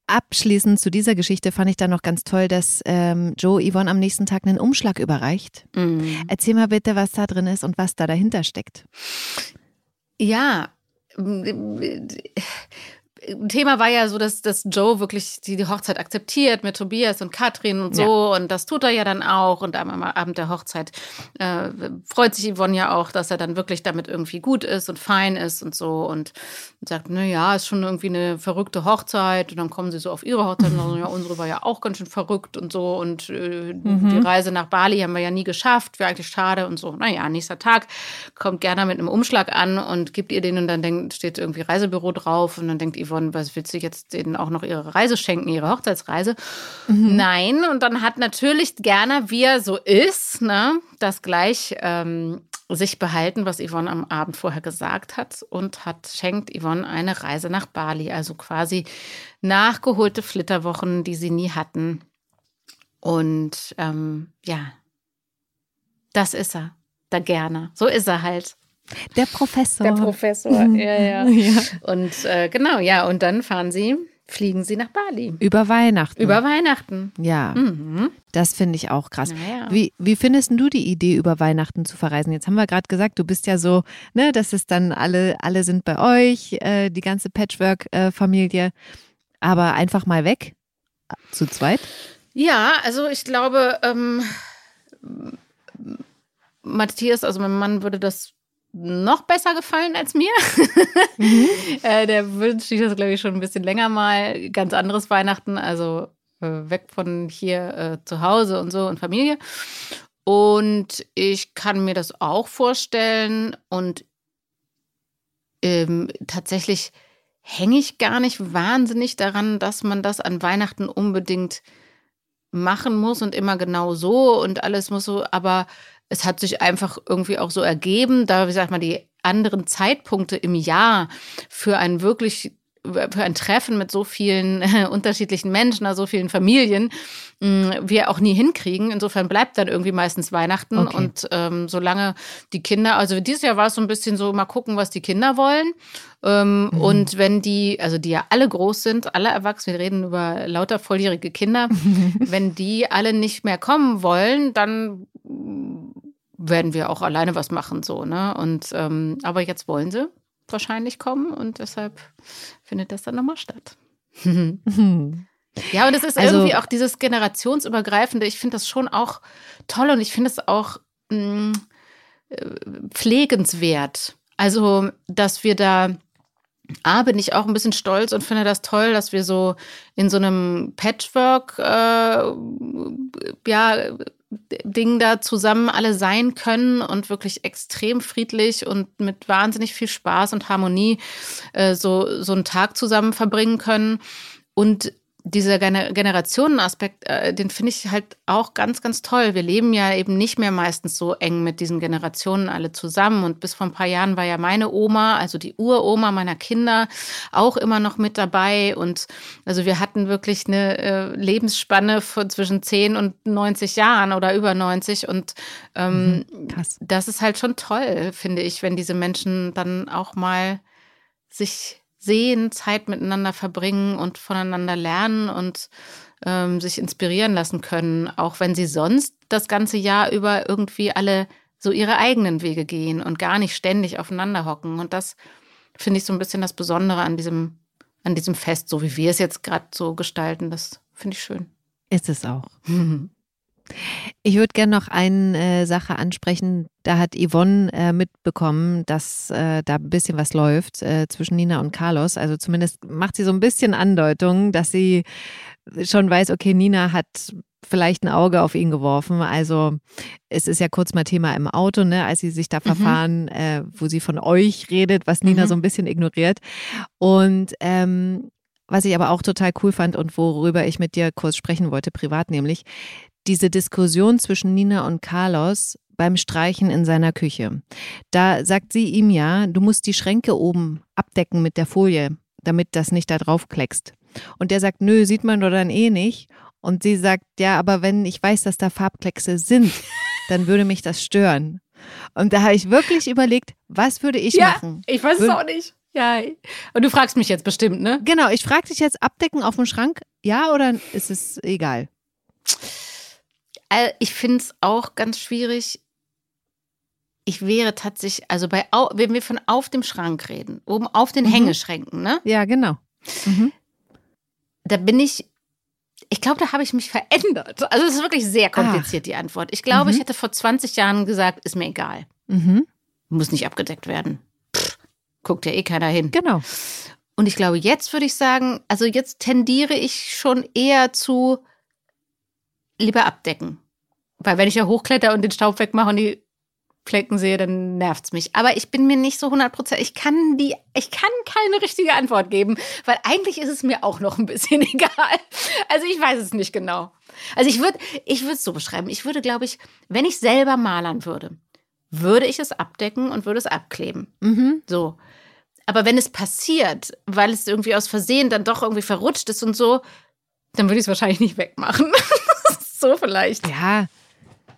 Abschließend zu dieser Geschichte fand ich dann noch ganz toll, dass ähm, Joe Yvonne am nächsten Tag einen Umschlag überreicht. Mhm. Erzähl mal bitte, was da drin ist und was da dahinter steckt. Ja, Thema war ja so, dass, dass Joe wirklich die, die Hochzeit akzeptiert mit Tobias und Katrin und so. Ja. Und das tut er ja dann auch. Und am, Abend der Hochzeit äh, freut sich Yvonne ja auch, dass er dann wirklich damit irgendwie gut ist und fein ist und so. Und sagt, na ja, ist schon irgendwie eine verrückte Hochzeit. Und dann kommen sie so auf ihre Hochzeit und sagen, ja, unsere war ja auch ganz schön verrückt und so. Und äh, mhm. die Reise nach Bali haben wir ja nie geschafft. Wäre eigentlich schade und so. Naja, nächster Tag kommt Gerda mit einem Umschlag an und gibt ihr den und dann denkt, steht irgendwie Reisebüro drauf. Und dann denkt Yvonne, was willst du jetzt denen auch noch ihre Reise schenken, ihre Hochzeitsreise? Mhm. Nein. Und dann hat natürlich Gerda, wie er so ist, ne, das gleich ähm, sich behalten, was Yvonne am Abend vorher gesagt hat und hat schenkt Yvonne eine Reise nach Bali, also quasi nachgeholte Flitterwochen, die sie nie hatten. Und ähm, ja, das ist er, da gerne. So ist er halt. Der Professor. Der Professor, ja, ja. ja. Und äh, genau, ja, und dann fahren sie fliegen sie nach Bali. Über Weihnachten. Über Weihnachten. Ja. Mhm. Das finde ich auch krass. Naja. Wie, wie findest du die Idee, über Weihnachten zu verreisen? Jetzt haben wir gerade gesagt, du bist ja so, ne, dass es dann alle, alle sind bei euch, äh, die ganze Patchwork-Familie. Aber einfach mal weg, zu zweit? Ja, also ich glaube, ähm, Matthias, also mein Mann würde das noch besser gefallen als mir. Mhm. äh, der wünscht sich das, glaube ich, schon ein bisschen länger mal. Ganz anderes Weihnachten, also äh, weg von hier äh, zu Hause und so und Familie. Und ich kann mir das auch vorstellen. Und ähm, tatsächlich hänge ich gar nicht wahnsinnig daran, dass man das an Weihnachten unbedingt machen muss und immer genau so und alles muss so, aber es hat sich einfach irgendwie auch so ergeben, da, wie sagt man, die anderen Zeitpunkte im Jahr für ein wirklich für ein Treffen mit so vielen äh, unterschiedlichen Menschen, also so vielen Familien, mh, mm, wir auch nie hinkriegen. Insofern bleibt dann irgendwie meistens Weihnachten. Okay. Und ähm, solange die Kinder, also dieses Jahr war es so ein bisschen so, mal gucken, was die Kinder wollen. Ähm, mhm. Und wenn die, also die ja alle groß sind, alle erwachsen, wir reden über lauter volljährige Kinder, wenn die alle nicht mehr kommen wollen, dann werden wir auch alleine was machen, so, ne? Und ähm, aber jetzt wollen sie wahrscheinlich kommen und deshalb findet das dann nochmal statt. ja, und es ist also, irgendwie auch dieses generationsübergreifende, ich finde das schon auch toll und ich finde es auch mh, mm, äh, pflegenswert. Also, dass wir da A, bin ich auch ein bisschen stolz und finde das toll, dass wir so in so einem Patchwork, äh, ja, Ding da zusammen alle sein können und wirklich extrem friedlich und mit wahnsinnig viel Spaß und Harmonie äh, so, so einen Tag zusammen verbringen können. Und dieser Generationenaspekt, äh, den finde ich halt auch ganz, ganz toll. Wir leben ja eben nicht mehr meistens so eng mit diesen Generationen alle zusammen. Und bis vor ein paar Jahren war ja meine Oma, also die Uroma meiner Kinder, auch immer noch mit dabei. Und also wir hatten wirklich eine äh, Lebensspanne von zwischen 10 und 90 Jahren oder über 90. Und ähm, mhm, das ist halt schon toll, finde ich, wenn diese Menschen dann auch mal sich sehen, Zeit miteinander verbringen und voneinander lernen und ähm, sich inspirieren lassen können, auch wenn sie sonst das ganze Jahr über irgendwie alle so ihre eigenen Wege gehen und gar nicht ständig aufeinander hocken. Und das finde ich so ein bisschen das Besondere an diesem, an diesem Fest, so wie wir es jetzt gerade so gestalten. Das finde ich schön. Ist es auch. Ich würde gerne noch eine äh, Sache ansprechen. Da hat Yvonne äh, mitbekommen, dass äh, da ein bisschen was läuft äh, zwischen Nina und Carlos. Also zumindest macht sie so ein bisschen Andeutung, dass sie schon weiß, okay, Nina hat vielleicht ein Auge auf ihn geworfen. Also es ist ja kurz mal Thema im Auto, ne, als sie sich da mhm. verfahren, äh, wo sie von euch redet, was Nina mhm. so ein bisschen ignoriert. Und ähm, was ich aber auch total cool fand und worüber ich mit dir kurz sprechen wollte, privat nämlich, diese Diskussion zwischen Nina und Carlos beim Streichen in seiner Küche. Da sagt sie ihm ja, du musst die Schränke oben abdecken mit der Folie, damit das nicht da drauf kleckst. Und der sagt, nö, sieht man doch dann eh nicht. Und sie sagt, ja, aber wenn ich weiß, dass da Farbkleckse sind, dann würde mich das stören. Und da habe ich wirklich überlegt, was würde ich ja, machen? Ich weiß es auch nicht. Ja. Und du fragst mich jetzt bestimmt, ne? Genau, ich frage dich jetzt, abdecken auf dem Schrank, ja oder ist es egal? Ich finde es auch ganz schwierig. Ich wäre tatsächlich, also bei, wenn wir von auf dem Schrank reden, oben auf den mhm. Hängeschränken, ne? Ja, genau. Mhm. Da bin ich, ich glaube, da habe ich mich verändert. Also es ist wirklich sehr kompliziert, Ach. die Antwort. Ich glaube, mhm. ich hätte vor 20 Jahren gesagt, ist mir egal. Mhm. Muss nicht abgedeckt werden. Pff, guckt ja eh keiner hin. Genau. Und ich glaube, jetzt würde ich sagen, also jetzt tendiere ich schon eher zu lieber abdecken. Weil wenn ich ja hochkletter und den Staub wegmache und die Flecken sehe, dann nervt es mich. Aber ich bin mir nicht so 100%, ich kann die, ich kann keine richtige Antwort geben, weil eigentlich ist es mir auch noch ein bisschen egal. Also ich weiß es nicht genau. Also ich würde, ich würde es so beschreiben. Ich würde, glaube ich, wenn ich selber malern würde, würde ich es abdecken und würde es abkleben. Mhm. So. Aber wenn es passiert, weil es irgendwie aus Versehen dann doch irgendwie verrutscht ist und so, dann würde ich es wahrscheinlich nicht wegmachen. so vielleicht. Ja,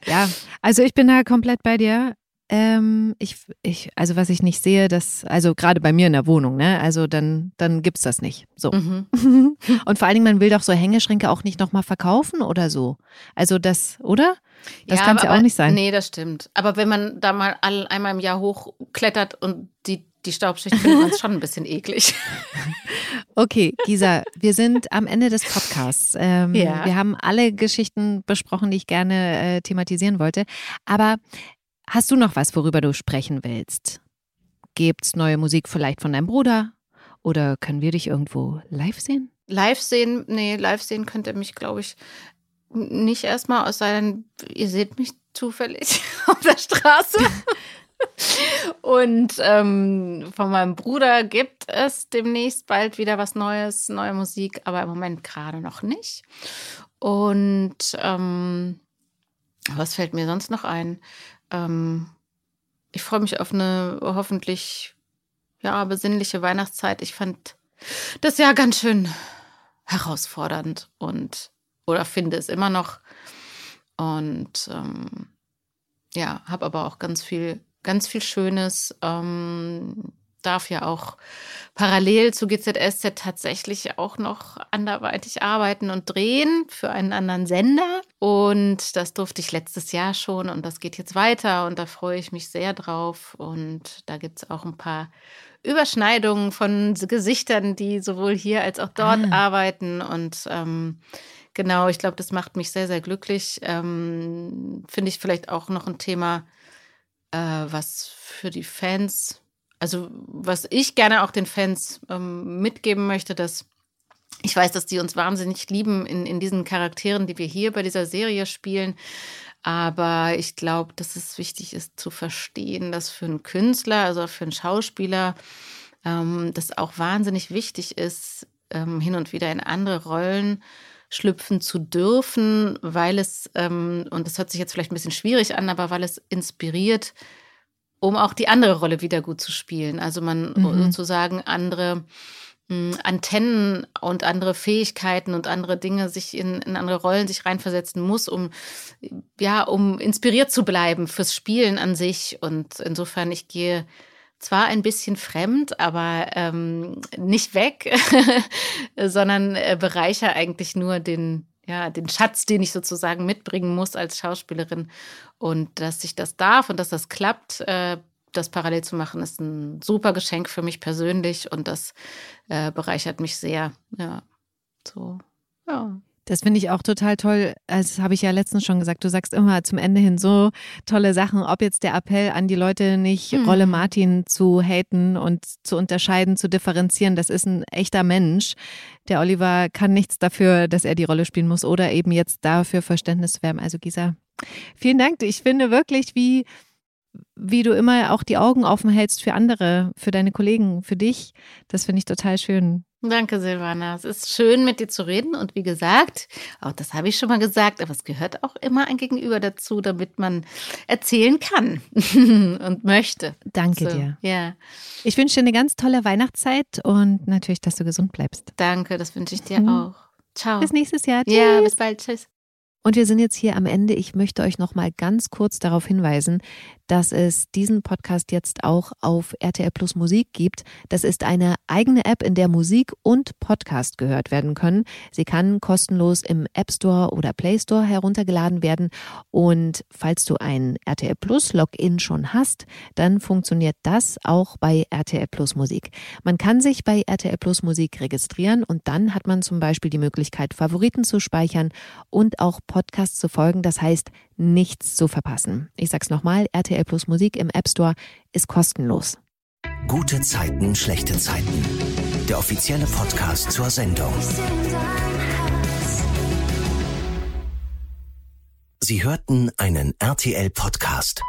ja. Also ich bin da komplett bei dir. Ähm, ich, ich, also was ich nicht sehe, das, also gerade bei mir in der Wohnung, ne, also dann, dann gibt's das nicht. So. Mhm. Und vor allen Dingen, man will doch so Hängeschränke auch nicht nochmal verkaufen oder so. Also das, oder? Das ja, kann es ja auch nicht sein. Nee, das stimmt. Aber wenn man da mal all, einmal im Jahr hochklettert und die, die Staubschicht man es schon ein bisschen eklig. Okay, Gisa, wir sind am Ende des Podcasts. Ähm, ja. Wir haben alle Geschichten besprochen, die ich gerne äh, thematisieren wollte. Aber Hast du noch was, worüber du sprechen willst? Gibt's neue Musik vielleicht von deinem Bruder? Oder können wir dich irgendwo live sehen? Live sehen, nee, live sehen könnt ihr mich, glaube ich, nicht erstmal, aus sei denn, ihr seht mich zufällig auf der Straße. Und ähm, von meinem Bruder gibt es demnächst bald wieder was Neues, neue Musik, aber im Moment gerade noch nicht. Und ähm, was fällt mir sonst noch ein? ähm, ich freue mich auf eine hoffentlich ja besinnliche Weihnachtszeit. Ich fand das Jahr ganz schön herausfordernd und oder finde es immer noch und ähm, ja, habe aber auch ganz viel ganz viel Schönes. Ähm, darf ja auch parallel zu GZSZ tatsächlich auch noch anderweitig arbeiten und drehen für einen anderen Sender. Und das durfte ich letztes Jahr schon und das geht jetzt weiter und da freue ich mich sehr drauf. Und da gibt es auch ein paar Überschneidungen von Gesichtern, die sowohl hier als auch dort ah. arbeiten. Und ähm, genau, ich glaube, das macht mich sehr, sehr glücklich. Ähm, Finde ich vielleicht auch noch ein Thema, äh, was für die Fans also was ich gerne auch den Fans ähm, mitgeben möchte, dass ich weiß, dass die uns wahnsinnig lieben in, in diesen Charakteren, die wir hier bei dieser Serie spielen. Aber ich glaube, dass es wichtig ist zu verstehen, dass für einen Künstler, also für einen Schauspieler, ähm, das auch wahnsinnig wichtig ist, ähm, hin und wieder in andere Rollen schlüpfen zu dürfen, weil es, ähm, und das hört sich jetzt vielleicht ein bisschen schwierig an, aber weil es inspiriert, um auch die andere Rolle wieder gut zu spielen. Also man mhm. sozusagen andere mh, hm, Antennen und andere Fähigkeiten und andere Dinge sich in, in andere Rollen sich reinversetzen muss, um ja, um inspiriert zu bleiben fürs Spielen an sich. Und insofern, ich gehe zwar ein bisschen fremd, aber ähm, nicht weg, sondern äh, bereicher eigentlich nur den, ja, den Schatz, den ich sozusagen mitbringen muss als Schauspielerin. Und dass ich das darf und dass das klappt, äh, das parallel zu machen, ist ein super Geschenk für mich persönlich und das äh, bereichert mich sehr. Ja, so, ja. Das finde ich auch total toll. Das habe ich ja letztens schon gesagt. Du sagst immer zum Ende hin so tolle Sachen. Ob jetzt der Appell an die Leute nicht mhm. Rolle Martin zu haten und zu unterscheiden, zu differenzieren. Das ist ein echter Mensch. Der Oliver kann nichts dafür, dass er die Rolle spielen muss oder eben jetzt dafür Verständnis zu werben. Also Gisa, vielen Dank. Ich finde wirklich, wie wie du immer auch die Augen offen hältst für andere, für deine Kollegen, für dich. Das finde ich total schön. Danke, Silvana. Es ist schön, mit dir zu reden. Und wie gesagt, auch das habe ich schon mal gesagt, aber es gehört auch immer ein Gegenüber dazu, damit man erzählen kann und möchte. Danke so, dir. Ja. Ich wünsche dir eine ganz tolle Weihnachtszeit und natürlich, dass du gesund bleibst. Danke, das wünsche ich dir mhm. auch. Ciao. Bis nächstes Jahr. Tschüss. Ja, bis bald. Tschüss. Und wir sind jetzt hier am Ende. Ich möchte euch noch mal ganz kurz darauf hinweisen, dass es diesen Podcast jetzt auch auf RTL Plus Musik gibt. Das ist eine eigene App, in der Musik und Podcast gehört werden können. Sie kann kostenlos im App Store oder Play Store heruntergeladen werden. Und falls du ein RTL Plus Login schon hast, dann funktioniert das auch bei RTL Plus Musik. Man kann sich bei RTL Plus Musik registrieren und dann hat man zum Beispiel die Möglichkeit, Favoriten zu speichern und auch Podcasts zu folgen. Das heißt, nichts zu verpassen. Ich sag's nochmal, RTL Plus Musik im App Store ist kostenlos. Gute Zeiten, schlechte Zeiten. Der offizielle Podcast zur Sendung. Sie hörten einen RTL Podcast.